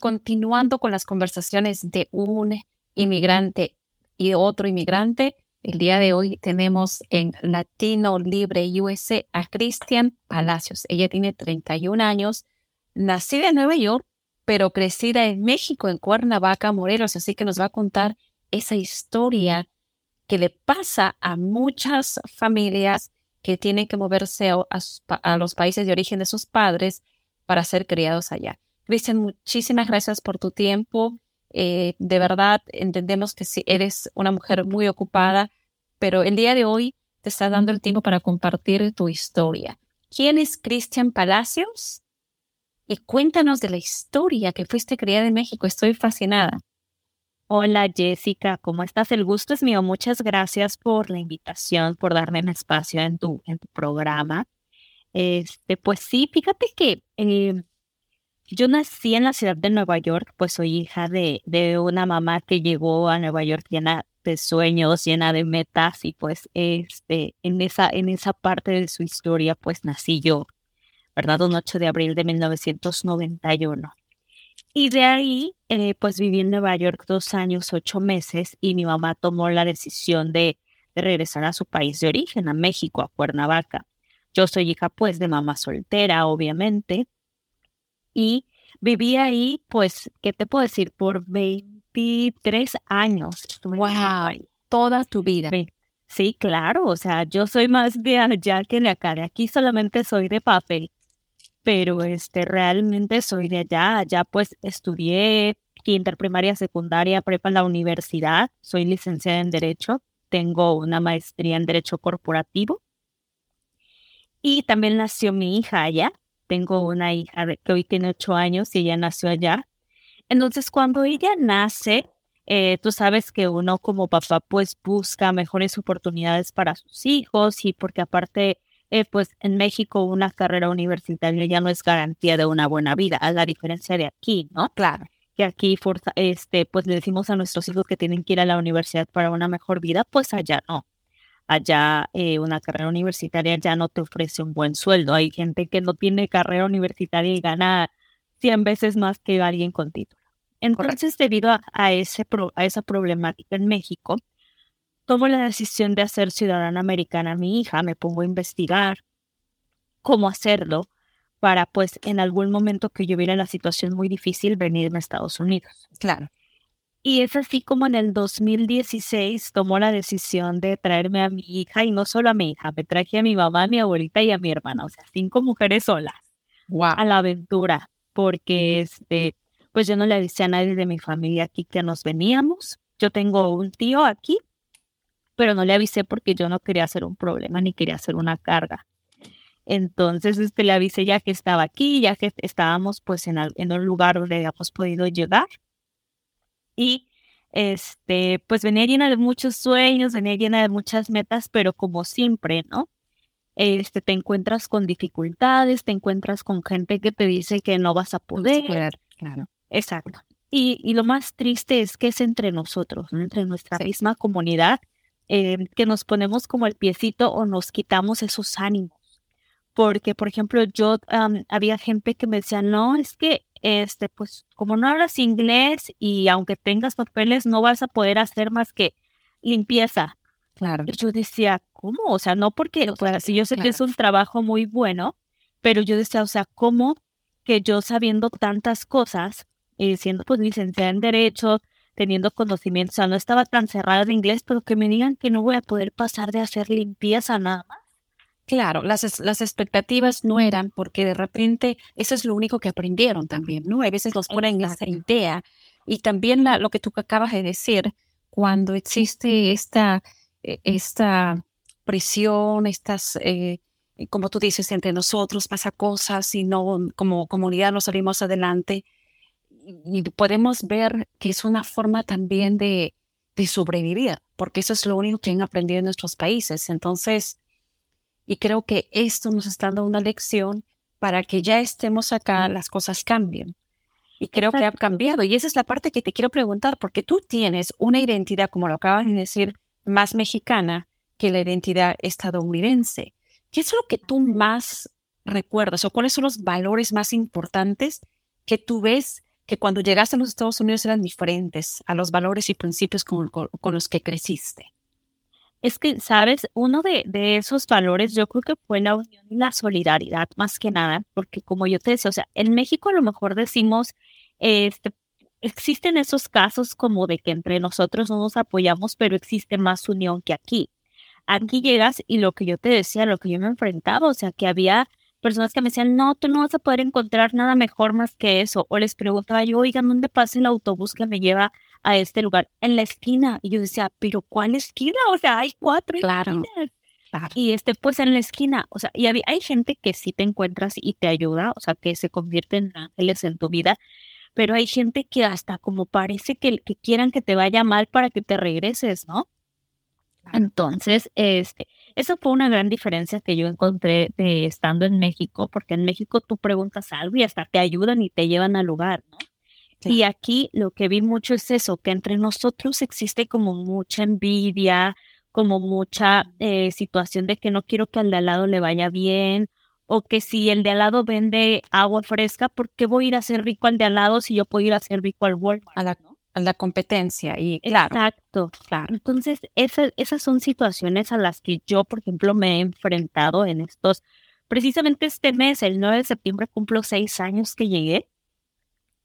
Continuando con las conversaciones de un inmigrante y otro inmigrante, el día de hoy tenemos en Latino Libre USA a Cristian Palacios. Ella tiene 31 años, nacida en Nueva York, pero crecida en México, en Cuernavaca, Morelos. Así que nos va a contar esa historia que le pasa a muchas familias que tienen que moverse a los países de origen de sus padres para ser criados allá. Cristian, muchísimas gracias por tu tiempo. Eh, de verdad, entendemos que eres una mujer muy ocupada, pero el día de hoy te está dando el tiempo para compartir tu historia. ¿Quién es Cristian Palacios? Y cuéntanos de la historia que fuiste criada en México. Estoy fascinada. Hola Jessica, ¿cómo estás? El gusto es mío. Muchas gracias por la invitación, por darme un espacio en tu, en tu programa. Este, pues sí, fíjate que eh, yo nací en la ciudad de Nueva York, pues soy hija de, una mamá que llegó a Nueva York llena de sueños, llena de metas y pues este, en, esa, en esa parte de su historia pues nací yo, ¿verdad? Un 8 de abril de 1991. Y de ahí eh, pues viví en Nueva York dos años, ocho meses y mi mamá tomó la decisión de, de regresar a su país de origen, a México, a Cuernavaca. Yo soy hija pues de mamá soltera, obviamente y viví ahí, pues, ¿qué te puedo decir? Por 23 años. ¡Wow! Toda tu vida. Sí, claro, o sea, yo soy más de allá que de acá. De aquí solamente soy de papel, pero este, realmente soy de allá. Allá pues estudié interprimaria, secundaria, prepa en la universidad. Soy licenciada en Derecho. Tengo una maestría en Derecho Corporativo. Y también nació mi hija allá. Tengo una hija que hoy tiene ocho años y ella nació allá. Entonces, cuando ella nace, eh, tú sabes que uno como papá pues busca mejores oportunidades para sus hijos y porque aparte, eh, pues en México una carrera universitaria ya no es garantía de una buena vida, a la diferencia de aquí, ¿no? Claro. Que aquí, este, pues le decimos a nuestros hijos que tienen que ir a la universidad para una mejor vida, pues allá no allá eh, una carrera universitaria ya no te ofrece un buen sueldo. Hay gente que no tiene carrera universitaria y gana 100 veces más que alguien con título. Entonces, debido a, ese a esa problemática en México, tomo la decisión de hacer ciudadana americana a mi hija, me pongo a investigar cómo hacerlo para, pues, en algún momento que yo viera la situación muy difícil, venirme a Estados Unidos. Claro. Y es así como en el 2016 tomó la decisión de traerme a mi hija y no solo a mi hija, me traje a mi mamá, a mi abuelita y a mi hermana, o sea, cinco mujeres solas a la aventura, porque este, pues yo no le avisé a nadie de mi familia aquí que nos veníamos. Yo tengo un tío aquí, pero no le avisé porque yo no quería hacer un problema ni quería hacer una carga. Entonces, este, le avisé ya que estaba aquí, ya que estábamos pues en, en un lugar donde habíamos podido llegar y este, pues venía llena de muchos sueños, venía llena de muchas metas, pero como siempre, ¿no? Este, te encuentras con dificultades, te encuentras con gente que te dice que no vas a poder. Claro. Exacto. Y, y, lo más triste es que es entre nosotros, entre nuestra misma comunidad, eh, que nos ponemos como el piecito o nos quitamos esos ánimos. Porque, por ejemplo, yo había gente que me decía, no, es que este, pues como no hablas inglés y aunque tengas papeles, no vas a poder hacer más que limpieza. Claro. Yo decía, ¿cómo? O sea, no porque, pues, yo sé que es un trabajo muy bueno, pero yo decía, o sea, ¿cómo que yo sabiendo tantas cosas, y siendo pues licenciada en Derecho, teniendo conocimiento, o sea, no estaba tan cerrada de inglés, pero que me digan que no voy a poder pasar de hacer limpieza nada más? Claro, las, las expectativas no eran porque de repente eso es lo único que aprendieron también, ¿no? A veces nos ponen esa idea y también lo que tú acabas de decir, cuando existe esta, e, esta presión, estas, eh, como tú dices, entre nosotros pasa cosas y no, como comunidad no salimos adelante. Y podemos ver que es una forma también de, de sobrevivir, porque eso es lo único que han aprendido en nuestros países. Entonces, y creo que esto nos está dando una lección para que ya estemos acá, las cosas cambien. Y creo que ha cambiado. Y esa es la parte que te quiero preguntar, porque tú tienes una identidad, como lo acabas de decir, más mexicana que la identidad estadounidense. ¿Qué es lo que tú más recuerdas o cuáles son los valores más importantes que tú ves que cuando llegaste a los Estados Unidos eran diferentes a los valores y principios con, los que creciste? Es que, sabes, uno de, de, esos valores yo creo que fue la unión y la solidaridad más que nada, porque como yo te decía, o sea, en México a lo mejor decimos, este, existen esos casos como de que entre nosotros no nos apoyamos, pero existe más unión que aquí. Aquí llegas y lo que yo te decía, lo que yo me enfrentaba, o sea, que había personas que me decían, no, tú no vas a poder encontrar nada mejor más que eso. O les preguntaba yo, oigan, ¿dónde pasa el autobús que me lleva a este lugar? En la esquina. Y yo decía, ¿pero cuál esquina? O sea, hay cuatro claro. Y este, pues en la esquina, o sea, y hay, hay gente que sí te encuentras y te ayuda, o sea, que se convierte en ángeles en tu vida, pero hay gente que hasta como parece que, que quieran que te vaya mal para que te regreses, ¿no? Entonces, este, eso fue una gran diferencia que yo encontré de estando en México, porque en México tú preguntas algo y hasta te ayudan y te llevan al lugar, ¿no? Y aquí lo que vi mucho es eso, que entre nosotros existe como mucha envidia, como mucha eh, situación de que no quiero que al de al lado le vaya bien, o que si el de al lado vende agua fresca, ¿por qué voy a ir a hacer rico al de al lado si yo puedo ir a hacer rico al Walmart? ¿no? La competencia y claro. Exacto, claro. Entonces, esas son situaciones a las que yo, por ejemplo, me he enfrentado en estos, precisamente este mes, el 9 de septiembre, cumplo seis años que llegué.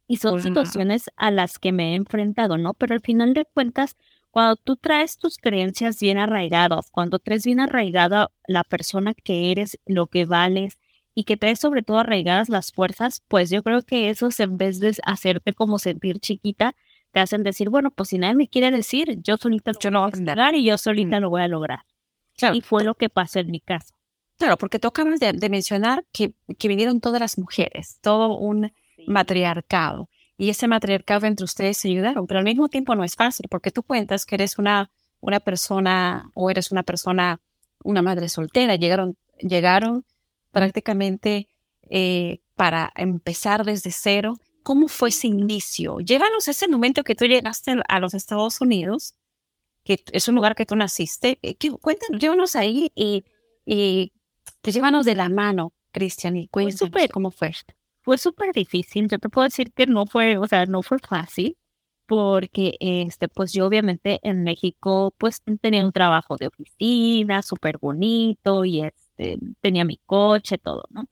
Y son situaciones a las que me he enfrentado, ¿no? Pero al final de cuentas, cuando tú traes tus creencias bien arraigadas, cuando traes bien arraigada la persona que eres, lo que vales, y que traes sobre todo arraigadas las fuerzas, pues yo creo que eso en vez de hacerte como sentir chiquita, te hacen decir, bueno, pues si nadie me quiere decir, yo solita yo lo voy a lograr y yo solita lo voy a lograr. Y fue lo que pasó en mi caso. Claro, porque tú acabas de, mencionar que, que, vinieron todas las mujeres, todo un matriarcado. Y ese matriarcado entre ustedes se ayudaron, pero al mismo tiempo no es fácil, porque tú cuentas que eres una, una persona o eres una persona, una madre soltera. Llegaron, llegaron prácticamente eh, para empezar desde cero ¿Cómo fue ese inicio? Llévanos ese momento que tú llegaste a los Estados Unidos, que es un lugar que tú naciste. Eh, cuéntanos, llévanos ahí y, y te llévanos de la mano, Cristian, y cuéntanos cómo fue. Fue súper difícil. Yo te puedo decir que no fue, o sea, no fue fácil porque este, pues yo obviamente en México pues tenía un trabajo de oficina súper bonito y este, tenía mi coche, todo, ¿no?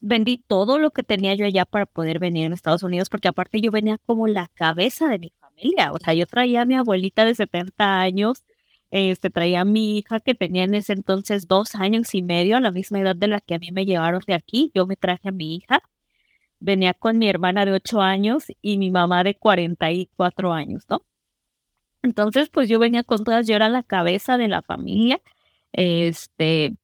Vendí todo lo que tenía yo allá para poder venir a Estados Unidos, porque aparte yo venía como la cabeza de mi familia. O sea, yo traía a mi abuelita de 70 años, este, traía a mi hija que tenía en ese entonces dos años y medio, a la misma edad de la que a mí me llevaron de aquí. Yo me traje a mi hija. Venía con mi hermana de 8 años y mi mamá de 44 años, ¿no? Entonces, pues yo venía con todas, yo era la cabeza de la familia. Este,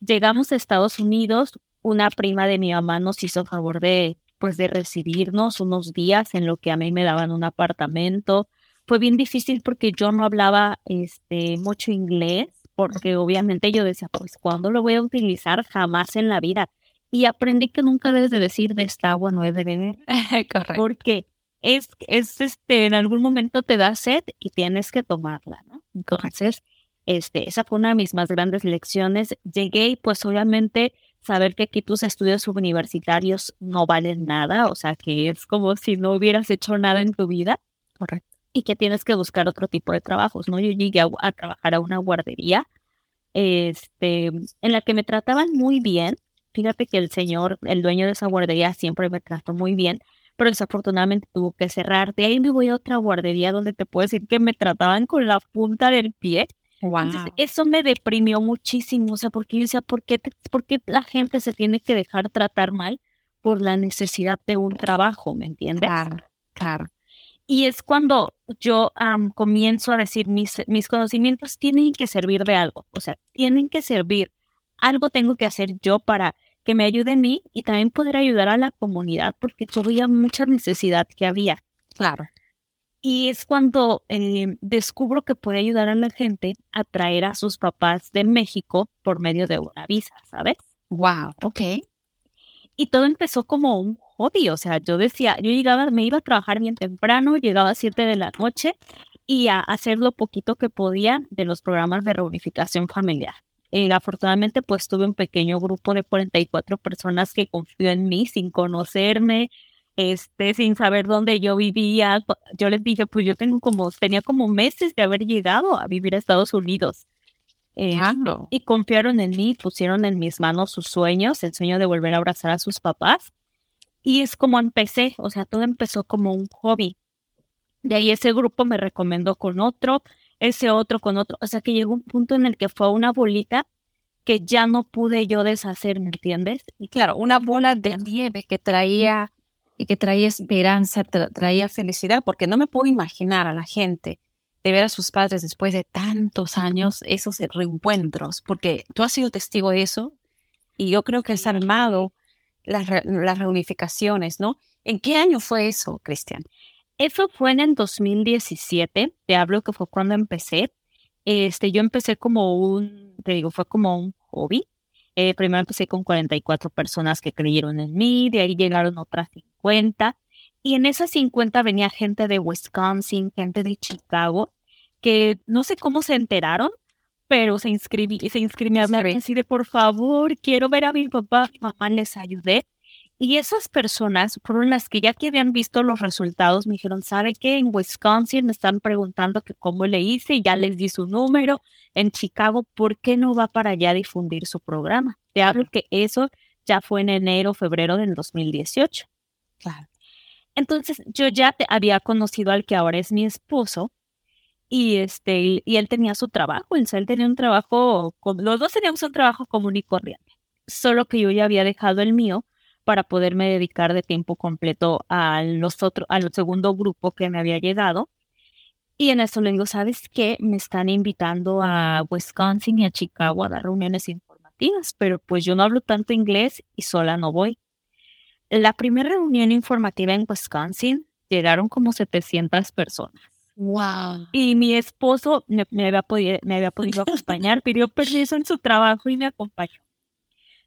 llegamos a Estados Unidos, una prima de mi mamá nos hizo favor de, pues, de recibirnos unos días en lo que a mí me daban un apartamento. Fue bien difícil porque yo no hablaba este, mucho inglés, porque obviamente yo decía, pues, ¿cuándo lo voy a utilizar? Jamás en la vida. Y aprendí que nunca debes de decir de esta agua no es de beber. Correcto. Porque es, es, este, en algún momento te da sed y tienes que tomarla, ¿no? Entonces, este, esa fue una de mis más grandes lecciones. Llegué y pues obviamente saber que aquí tus estudios universitarios no valen nada, o sea, que es como si no hubieras hecho nada en tu vida. Correcto. Y que tienes que buscar otro tipo de trabajos, ¿no? Yo llegué a, trabajar a una guardería, este, en la que me trataban muy bien. Fíjate que el señor, el dueño de esa guardería, siempre me trató muy bien, pero desafortunadamente tuvo que cerrar. De ahí me voy a otra guardería donde te puedo decir que me trataban con la punta del pie eso me deprimió muchísimo, o sea, porque yo decía, ¿por qué, ¿por qué la gente se tiene que dejar tratar mal por la necesidad de un trabajo, ¿me entiendes? Claro, claro. Y es cuando yo comienzo a decir, mis, mis conocimientos tienen que servir de algo, o sea, tienen que servir. Algo tengo que hacer yo para que me ayude a mí y también poder ayudar a la comunidad, porque yo veía mucha necesidad que había. Claro. Y es cuando eh, descubro que puede ayudar a la gente a traer a sus papás de México por medio de una visa, ¿sabes? Wow, ok. Y todo empezó como un hobby, o sea, yo decía, yo llegaba, me iba a trabajar bien temprano, llegaba a 7 de la noche y a hacer lo poquito que podía de los programas de reunificación familiar. Y afortunadamente, pues tuve un pequeño grupo de 44 personas que confió en mí sin conocerme, este, sin saber dónde yo vivía. Yo les dije, pues yo tengo como, tenía como meses de haber llegado a vivir a Estados Unidos. Eh, y confiaron en mí, pusieron en mis manos sus sueños, el sueño de volver a abrazar a sus papás. Y es como empecé, o sea, todo empezó como un hobby. De ahí ese grupo me recomendó con otro, ese otro con otro. O sea que llegó un punto en el que fue una bolita que ya no pude yo deshacer, ¿me entiendes? Y claro, una bola de nieve que traía y que traía esperanza, traía felicidad, porque no me puedo imaginar a la gente de ver a sus padres después de tantos años, esos reencuentros, porque tú has sido testigo de eso y yo creo que has armado las, las reunificaciones, ¿no? ¿En qué año fue eso, Cristian? Eso fue en el 2017, te hablo que fue cuando empecé. Este, yo empecé como un, te digo, fue como un hobby. Eh, primero empecé con 44 personas que creyeron en mí, de ahí llegaron otras 50. Y en esas 50 venía gente de Wisconsin, gente de Chicago, que no sé cómo se enteraron, pero se inscribí, se inscribían así de por favor, quiero ver a mi papá, mamá les ayudé. Y esas personas fueron las que ya que habían visto los resultados me dijeron, ¿sabe qué? En Wisconsin me están preguntando que cómo le hice y ya les di su número. En Chicago, ¿por qué no va para allá a difundir su programa? Te hablo que eso ya fue en enero, febrero del 2018. Claro. Entonces yo ya te había conocido al que ahora es mi esposo y este y él tenía su trabajo, él tenía un trabajo, los dos teníamos un trabajo común y corriente, solo que yo ya había dejado el mío para poderme dedicar de tiempo completo a los otros, al segundo grupo que me había llegado. Y en eso le digo, ¿sabes qué? Me están invitando a Wisconsin y a Chicago a dar reuniones informativas, pero pues yo no hablo tanto inglés y sola no voy. La primera reunión informativa en Wisconsin llegaron como 700 personas. Wow. Y mi esposo me, había podido, me había podido acompañar, pidió permiso en su trabajo y me acompañó.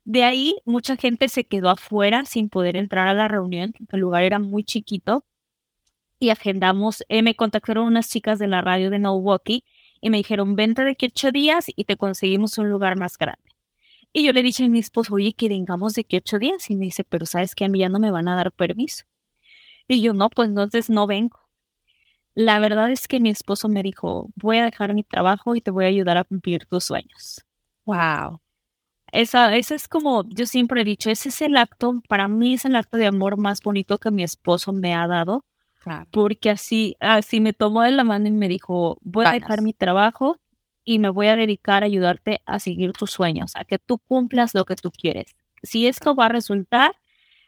De ahí mucha gente se quedó afuera sin poder entrar a la reunión, porque el lugar era muy chiquito. Y agendamos, eh, me contactaron unas chicas de la radio de Milwaukee y me dijeron, vente de aquí ocho días y te conseguimos un lugar más grande. Y yo le dije a mi esposo, oye, que vengamos de aquí ocho días. Y me dice, pero sabes que a mí ya no me van a dar permiso. Y yo, no, pues entonces no vengo. La verdad es que mi esposo me dijo, voy a dejar mi trabajo y te voy a ayudar a cumplir tus sueños. Wow. Esa, ese es como, yo siempre he dicho, ese es el acto, para mí es el acto de amor más bonito que mi esposo me ha dado. Porque así, así me tomó de la mano y me dijo, voy a dejar mi trabajo y me voy a dedicar a ayudarte a seguir tus sueños, a que tú cumplas lo que tú quieres. Si esto va a resultar,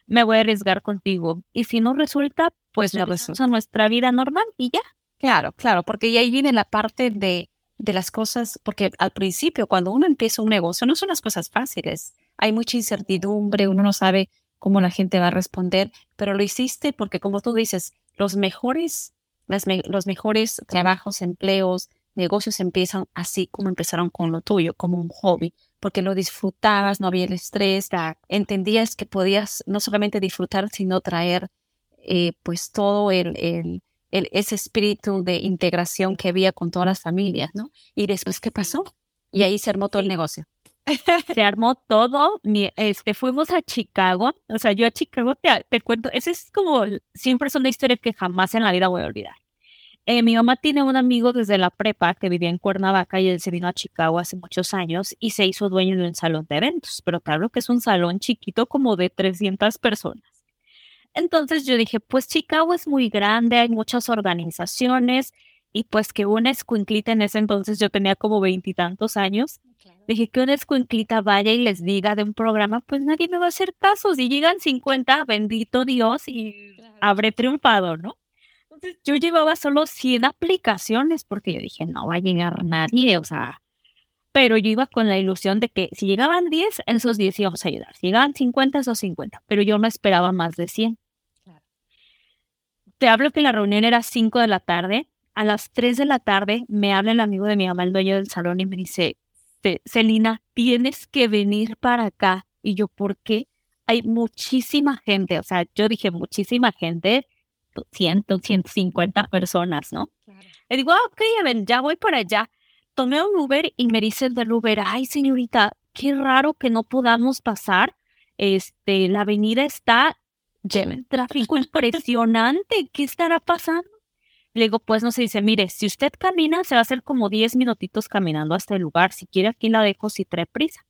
me voy a arriesgar contigo. Y si no resulta, pues ya a nuestra vida normal y ya. Claro, claro, porque ahí viene la parte de, de las cosas, porque al principio, cuando uno empieza un negocio, no son las cosas fáciles. Hay mucha incertidumbre, uno no sabe cómo la gente va a responder, pero lo hiciste porque, como tú dices, los mejores, los mejores trabajos, empleos, negocios empiezan así como empezaron con lo tuyo, como un hobby, porque lo disfrutabas, no había el estrés, entendías que podías no solamente disfrutar, sino traer eh, pues todo el, el, ese espíritu de integración que había con todas las familias, ¿no? Y después, ¿qué pasó? Y ahí se armó todo el negocio. Se armó todo. Este, fuimos a Chicago. O sea, yo a Chicago te, te cuento. Esa es como, siempre es una historia que jamás en la vida voy a olvidar. Eh, mi mamá tiene un amigo desde la prepa que vivía en Cuernavaca y él se vino a Chicago hace muchos años y se hizo dueño de un salón de eventos, pero claro que es un salón chiquito como de 300 personas. Entonces yo dije, pues Chicago es muy grande, hay muchas organizaciones y pues que una escuinclita en ese entonces yo tenía como veintitantos años. Dije que una escuinclita vaya y les diga de un programa, pues nadie me va a hacer caso. Si llegan 50, bendito Dios y habré triunfado, ¿no? Entonces yo llevaba solo 100 aplicaciones porque yo dije, no va a llegar nadie, o sea, pero yo iba con la ilusión de que si llegaban 10, esos 10 íbamos a ayudar. Si llegaban 50, esos 50, pero yo no esperaba más de 100. Te hablo que la reunión era 5 de la tarde. A las 3 de la tarde me habla el amigo de mi mamá, el dueño del salón, y me dice, Celina, tienes que venir para acá. Y yo, ¿por qué? Hay muchísima gente, o sea, yo dije muchísima gente, 100, 150 personas, ¿no? Le digo, ah, ok, a ver, ya voy para allá. Tomé un Uber y me dice el del Uber, ay, señorita, qué raro que no podamos pasar. Este, la avenida está de tráfico impresionante. ¿Qué estará pasando? Le digo, pues no se dice, mire, si usted camina, se va a hacer como 10 minutitos caminando hasta el lugar. Si quiere, aquí la dejo si trae prisa.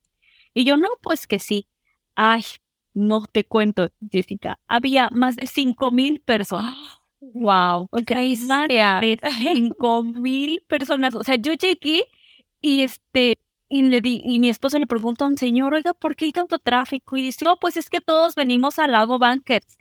Y yo, no, pues que sí. Ay, no te cuento, Jessica. Había más de 5 mil personas. Wow, ok, María, cinco mil personas. O sea, yo llegué y este, y, le di, y mi esposo le pregunta a un señor, oiga, ¿por qué hay tanto tráfico? Y dice, oh, pues es que todos venimos al lago Bankers.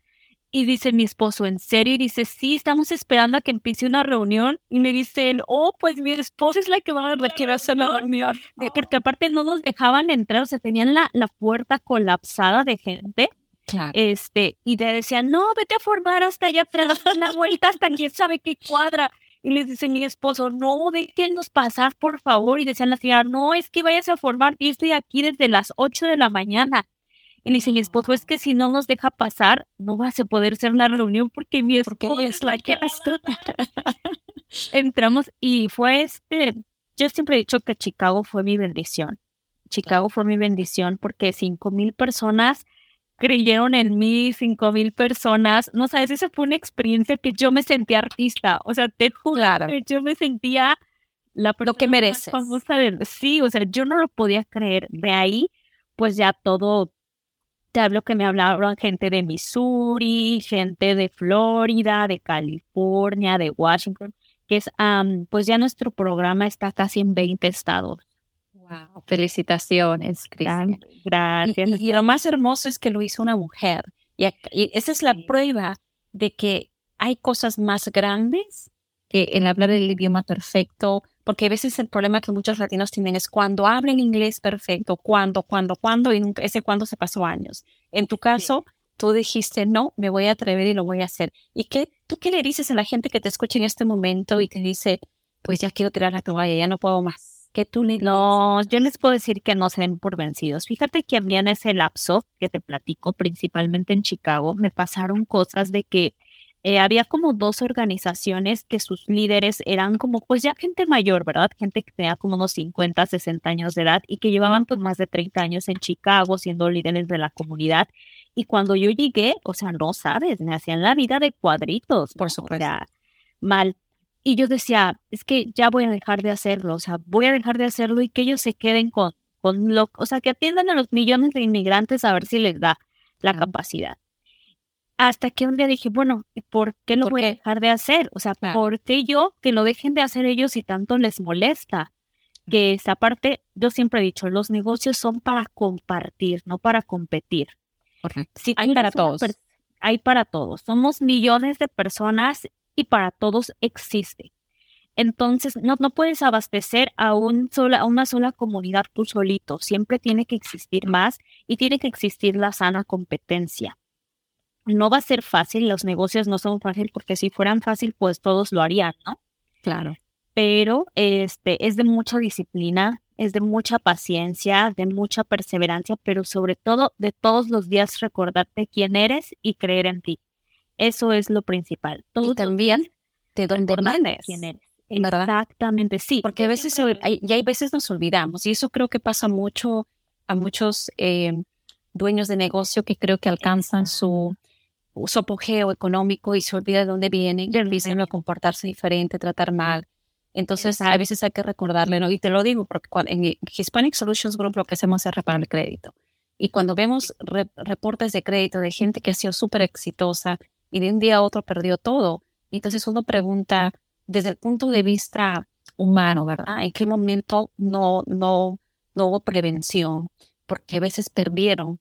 Y dice mi esposo, ¿en serio? Y dice, sí, estamos esperando a que empiece una reunión. Y me dicen, oh, pues mi esposa es la que va a requerir hacer la reunión. Porque aparte no nos dejaban entrar, o sea, tenían la, la puerta colapsada de gente. Claro. Este, y te decían, no, vete a formar hasta allá atrás, la vuelta hasta quién sabe qué cuadra. Y les dice mi esposo, no, déjenos pasar, por favor. Y decían la señora, no, es que vayas a formar, yo estoy aquí desde las 8 de la mañana. Y le dice mi esposo, es que si no nos deja pasar, no vas a poder hacer la reunión porque mi esposo es la que Entramos y fue este, yo siempre he dicho que Chicago fue mi bendición. Chicago fue mi bendición porque cinco mil personas creyeron en mí, cinco mil personas. No sabes, esa fue una experiencia que yo me sentía artista. O sea, te juro, yo me sentía la lo que mereces. Sí, o sea, yo no lo podía creer. De ahí, pues ya todo te hablo que me hablaron gente de Missouri, gente de Florida, de California, de Washington, que es, pues ya nuestro programa está casi en 20 estados. Wow, felicitaciones, Cristian. Gracias. Y, lo más hermoso es que lo hizo una mujer. Y, esa es la prueba de que hay cosas más grandes que el hablar el idioma perfecto, porque a veces el problema que muchos latinos tienen es cuando hablan inglés perfecto, cuando, cuando, cuando, y ese cuando se pasó años. En tu caso, tú dijiste, no, me voy a atrever y lo voy a hacer. ¿Y qué, tú qué le dices a la gente que te escucha en este momento y te dice, pues ya quiero tirar la toalla, ya no puedo más? ¿Qué tú le No, yo les puedo decir que no se den por vencidos. Fíjate que a mí en ese lapso que te platico, principalmente en Chicago, me pasaron cosas de que eh, había como dos organizaciones que sus líderes eran como pues ya gente mayor, ¿verdad? Gente que tenía como unos 50, 60 años de edad y que llevaban pues más de 30 años en Chicago siendo líderes de la comunidad. Y cuando yo llegué, o sea, no sabes, me hacían la vida de cuadritos, por supuesto. mal. Y yo decía, es que ya voy a dejar de hacerlo, o sea, voy a dejar de hacerlo y que ellos se queden con, con lo, o sea, que atiendan a los millones de inmigrantes a ver si les da la capacidad. Hasta que un día dije, bueno, ¿por qué lo voy a dejar de hacer? O sea, ¿por qué yo que lo dejen de hacer ellos si tanto les molesta? Que esa parte, yo siempre he dicho, los negocios son para compartir, no para competir. Correcto. hay para todos. Hay para todos. Somos millones de personas y para todos existe. Entonces, no, no puedes abastecer a, un sola, a una sola comunidad tú solito. Siempre tiene que existir más y tiene que existir la sana competencia no va a ser fácil, los negocios no son fáciles porque si fueran fácil, pues todos lo harían, ¿no? Claro. Pero este es de mucha disciplina, es de mucha paciencia, de mucha perseverancia, pero sobre todo de todos los días recordarte quién eres y creer en ti. Eso es lo principal. y también de dónde. Quién eres. Exactamente, sí. Porque a veces, hay, y hay veces nos olvidamos, y eso creo que pasa mucho a muchos eh, dueños de negocio que creo que alcanzan su, su apogeo económico y se olvida de dónde vienen y empiezan a comportarse diferente, tratar mal. Entonces, a veces hay que recordarle, ¿no? Y te lo digo, porque en Hispanic Solutions Group lo que hacemos es reparar el crédito. Y cuando vemos reportes de crédito de gente que ha sido súper exitosa y de un día a otro perdió todo, entonces uno pregunta desde el punto de vista humano, ¿verdad? ¿En qué momento no, no, no hubo prevención? Porque a veces perdieron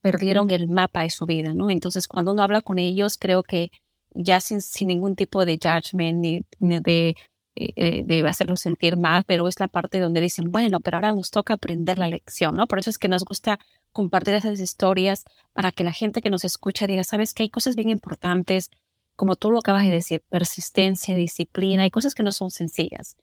perdieron el mapa de su vida, ¿no? Entonces, cuando uno habla con ellos, creo que ya sin, sin ningún tipo de judgment ni, de, eh, de hacerlos sentir mal, pero es la parte donde dicen, bueno, pero ahora nos toca aprender la lección, ¿no? Por eso es que nos gusta compartir esas historias para que la gente que nos escucha diga, sabes que hay cosas bien importantes, como tú lo acabas de decir, persistencia, disciplina, hay cosas que no son sencillas.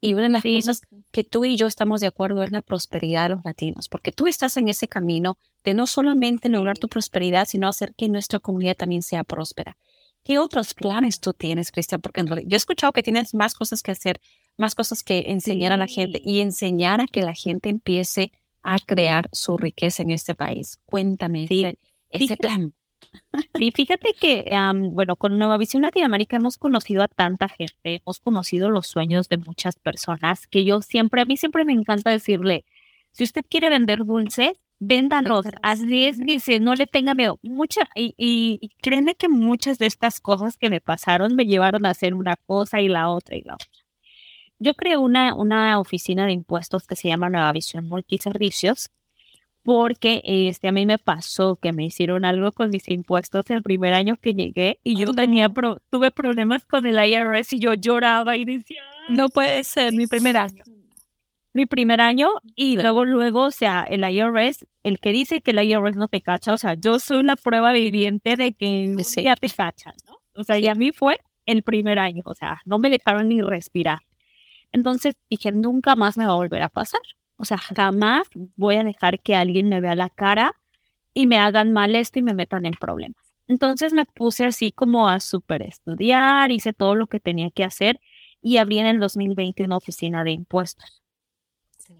Y una de las cosas que tú y yo estamos de acuerdo es la prosperidad de los latinos, porque tú estás en ese camino de no solamente lograr tu prosperidad, sino hacer que nuestra comunidad también sea próspera. ¿Qué otros planes tú tienes, Cristian? Porque yo he escuchado que tienes más cosas que hacer, más cosas que enseñar a la gente y enseñar a que la gente empiece a crear su riqueza en este país. Cuéntame ese, plan. Y fíjate que, bueno, con Nueva Visión Latinoamérica hemos conocido a tanta gente, hemos conocido los sueños de muchas personas que yo siempre, a mí siempre me encanta decirle, si usted quiere vender dulces, véndalos, dice, no le tenga miedo. Mucha, y, y, créeme que muchas de estas cosas que me pasaron me llevaron a hacer una cosa y la otra y la otra. Yo creé una, una oficina de impuestos que se llama Nueva Visión Multiservicios porque este, a mí me pasó que me hicieron algo con mis impuestos el primer año que llegué y yo tenía tuve problemas con el IRS y yo lloraba y decía, no puede ser mi primer año mi primer año y luego, luego, o sea, el IRS, el que dice que el IRS no te cacha, o sea, yo soy la prueba viviente de que ya te cachan, ¿no? O sea, y a mí fue el primer año, o sea, no me dejaron ni respirar. Entonces dije, nunca más me va a volver a pasar. O sea, jamás voy a dejar que alguien me vea la cara y me hagan mal esto y me metan en problemas. Entonces me puse así como a super estudiar, hice todo lo que tenía que hacer y abrí en el 2020 una oficina de impuestos.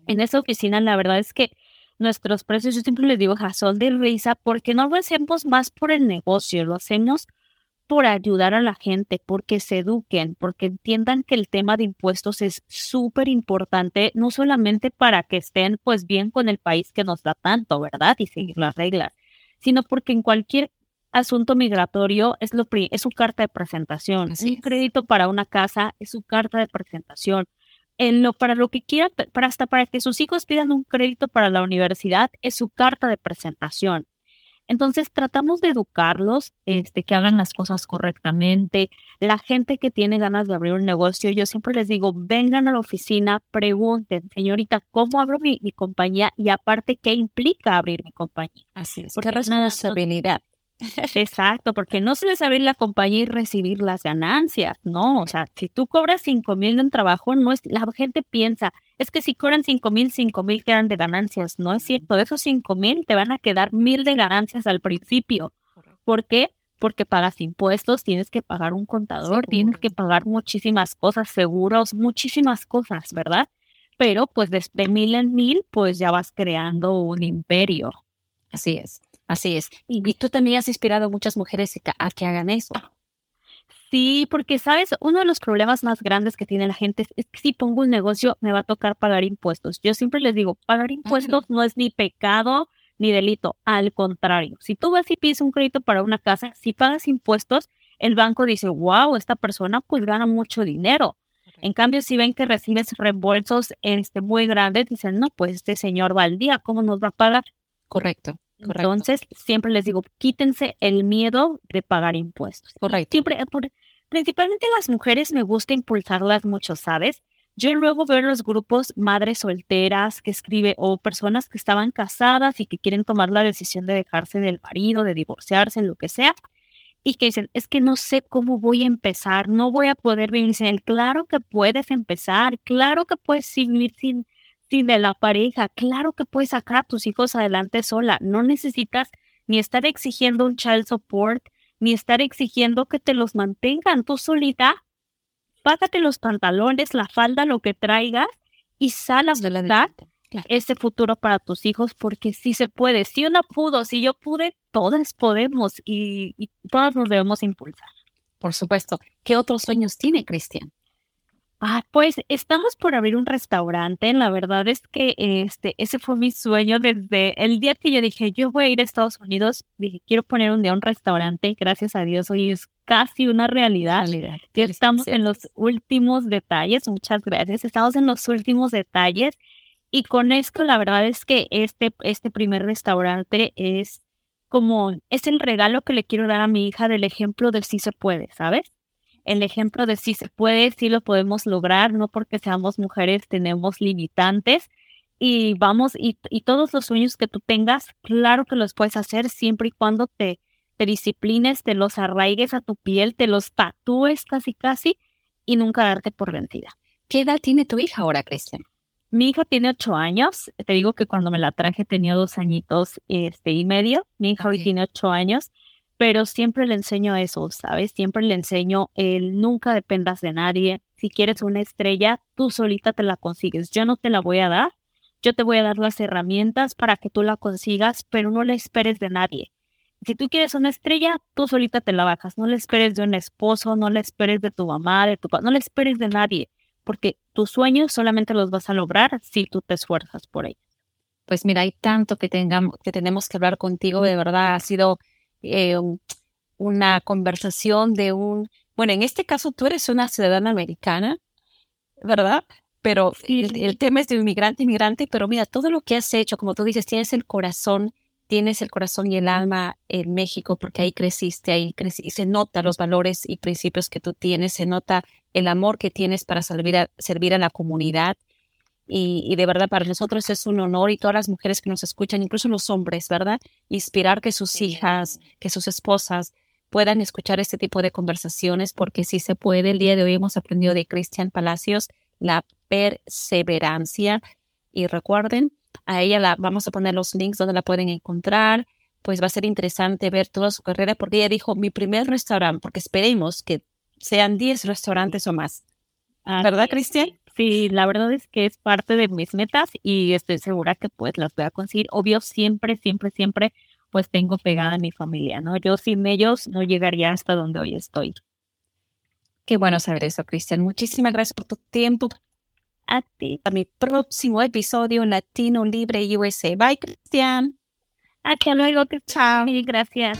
En esa oficina, la verdad es que nuestros precios, yo siempre les digo, son de risa, porque no lo hacemos más por el negocio, lo hacemos por ayudar a la gente, porque se eduquen, porque entiendan que el tema de impuestos es súper importante, no solamente para que estén pues bien con el país que nos da tanto, ¿verdad? Y seguir las reglas, sino porque en cualquier asunto migratorio es, lo, es su carta de presentación. Un crédito para una casa es su carta de presentación en lo, para lo que quiera, para hasta para que sus hijos pidan un crédito para la universidad, es su carta de presentación. Entonces tratamos de educarlos, este, que hagan las cosas correctamente. La gente que tiene ganas de abrir un negocio, yo siempre les digo, vengan a la oficina, pregunten, señorita, ¿cómo abro mi, compañía? Y aparte, ¿qué implica abrir mi compañía? Así es, qué responsabilidad. Exacto, porque no se les abrir la compañía y recibir las ganancias, no, o sea, si tú cobras cinco mil en trabajo, no es, la gente piensa, es que si cobran cinco mil, cinco mil quedan de ganancias, no es cierto, de esos cinco mil te van a quedar mil de ganancias al principio, ¿por qué? Porque pagas impuestos, tienes que pagar un contador, tienes que pagar muchísimas cosas, seguros, muchísimas cosas, ¿verdad? Pero pues desde mil en mil, pues ya vas creando un imperio. Así es. Así es. Y, tú también has inspirado a muchas mujeres a que hagan eso. Sí, porque sabes, uno de los problemas más grandes que tiene la gente es que si pongo un negocio me va a tocar pagar impuestos. Yo siempre les digo, pagar impuestos no es ni pecado ni delito, al contrario. Si tú vas y pides un crédito para una casa, si pagas impuestos, el banco dice, wow, esta persona pues gana mucho dinero. En cambio, si ven que recibes reembolsos este, muy grandes, dicen, no, pues este señor va al día, ¿cómo nos va a pagar? Correcto. Entonces, siempre les digo, quítense el miedo de pagar impuestos. Correcto. Siempre, principalmente las mujeres me gusta impulsarlas mucho, ¿sabes? Yo luego veo los grupos madres solteras que escribe o personas que estaban casadas y que quieren tomar la decisión de dejarse del marido, de divorciarse, lo que sea, y que dicen, es que no sé cómo voy a empezar, no voy a poder vivir sin él. Claro que puedes empezar, claro que puedes vivir sin, de la pareja. Claro que puedes sacar a tus hijos adelante sola. No necesitas ni estar exigiendo un child support, ni estar exigiendo que te los mantengan tú solita. Págate los pantalones, la falda, lo que traigas y sal a dar ese futuro para tus hijos porque sí se puede. Si una pudo, si yo pude, todas podemos y, y todas nos debemos impulsar. Por supuesto. ¿Qué otros sueños tiene Cristian? Ah, pues estamos por abrir un restaurante. La verdad es que este, ese fue mi sueño desde el día que yo dije, yo voy a ir a Estados Unidos. Dije, quiero poner un día un restaurante. Gracias a Dios, hoy es casi una realidad. Estamos en los últimos detalles. Muchas gracias. Estamos en los últimos detalles. Y con esto, la verdad es que este, este primer restaurante es como es el regalo que le quiero dar a mi hija del ejemplo del sí se puede, ¿sabes? El ejemplo de sí se puede, sí lo podemos lograr, no porque seamos mujeres tenemos limitantes y vamos, y, y todos los sueños que tú tengas, claro que los puedes hacer siempre y cuando te, te disciplines, te los arraigues a tu piel, te los tatúes casi casi y nunca darte por vencida. ¿Qué edad tiene tu hija ahora, Cristian? Mi hija tiene ocho años. Te digo que cuando me la traje tenía dos añitos este, y medio. Mi hija hoy tiene ocho años, pero siempre le enseño eso, ¿sabes? Siempre le enseño nunca dependas de nadie. Si quieres una estrella, tú solita te la consigues. Yo no te la voy a dar. Yo te voy a dar las herramientas para que tú la consigas, pero no le esperes de nadie. Si tú quieres una estrella, tú solita te la bajas. No le esperes de un esposo, no le esperes de tu mamá, de tu papá, no le esperes de nadie, porque tus sueños solamente los vas a lograr si tú te esfuerzas por ellos. Pues mira, hay tanto que, tengamos, que tenemos que hablar contigo. De verdad, ha sido eh, una conversación de un, bueno, en este caso tú eres una ciudadana americana, ¿verdad? Pero el, el tema es de inmigrante, inmigrante, pero mira, todo lo que has hecho, como tú dices, tienes el corazón tienes el corazón y el alma en México porque ahí creciste, ahí creciste, se nota los valores y principios que tú tienes, se nota el amor que tienes para servir a, servir a la comunidad. Y, de verdad para nosotros es un honor y todas las mujeres que nos escuchan, incluso los hombres, ¿verdad? Inspirar que sus hijas, que sus esposas puedan escuchar este tipo de conversaciones porque si se puede. El día de hoy hemos aprendido de Cristian Palacios la perseverancia y recuerden, a ella la vamos a poner los links donde la pueden encontrar. Pues va a ser interesante ver toda su carrera porque ella dijo mi primer restaurante, porque esperemos que sean 10 restaurantes o más. ¿Verdad, Cristian? Sí, la verdad es que es parte de mis metas y estoy segura que pues las voy a conseguir. Obvio, siempre, siempre, siempre pues tengo pegada a mi familia, ¿no? Yo sin ellos no llegaría hasta donde hoy estoy. Qué bueno saber eso, Cristian. Muchísimas gracias por tu tiempo, a ti a mi próximo episodio Latino Libre USA. Bye, Cristian. Hasta luego, chao. Y gracias.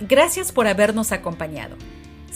Gracias por habernos acompañado.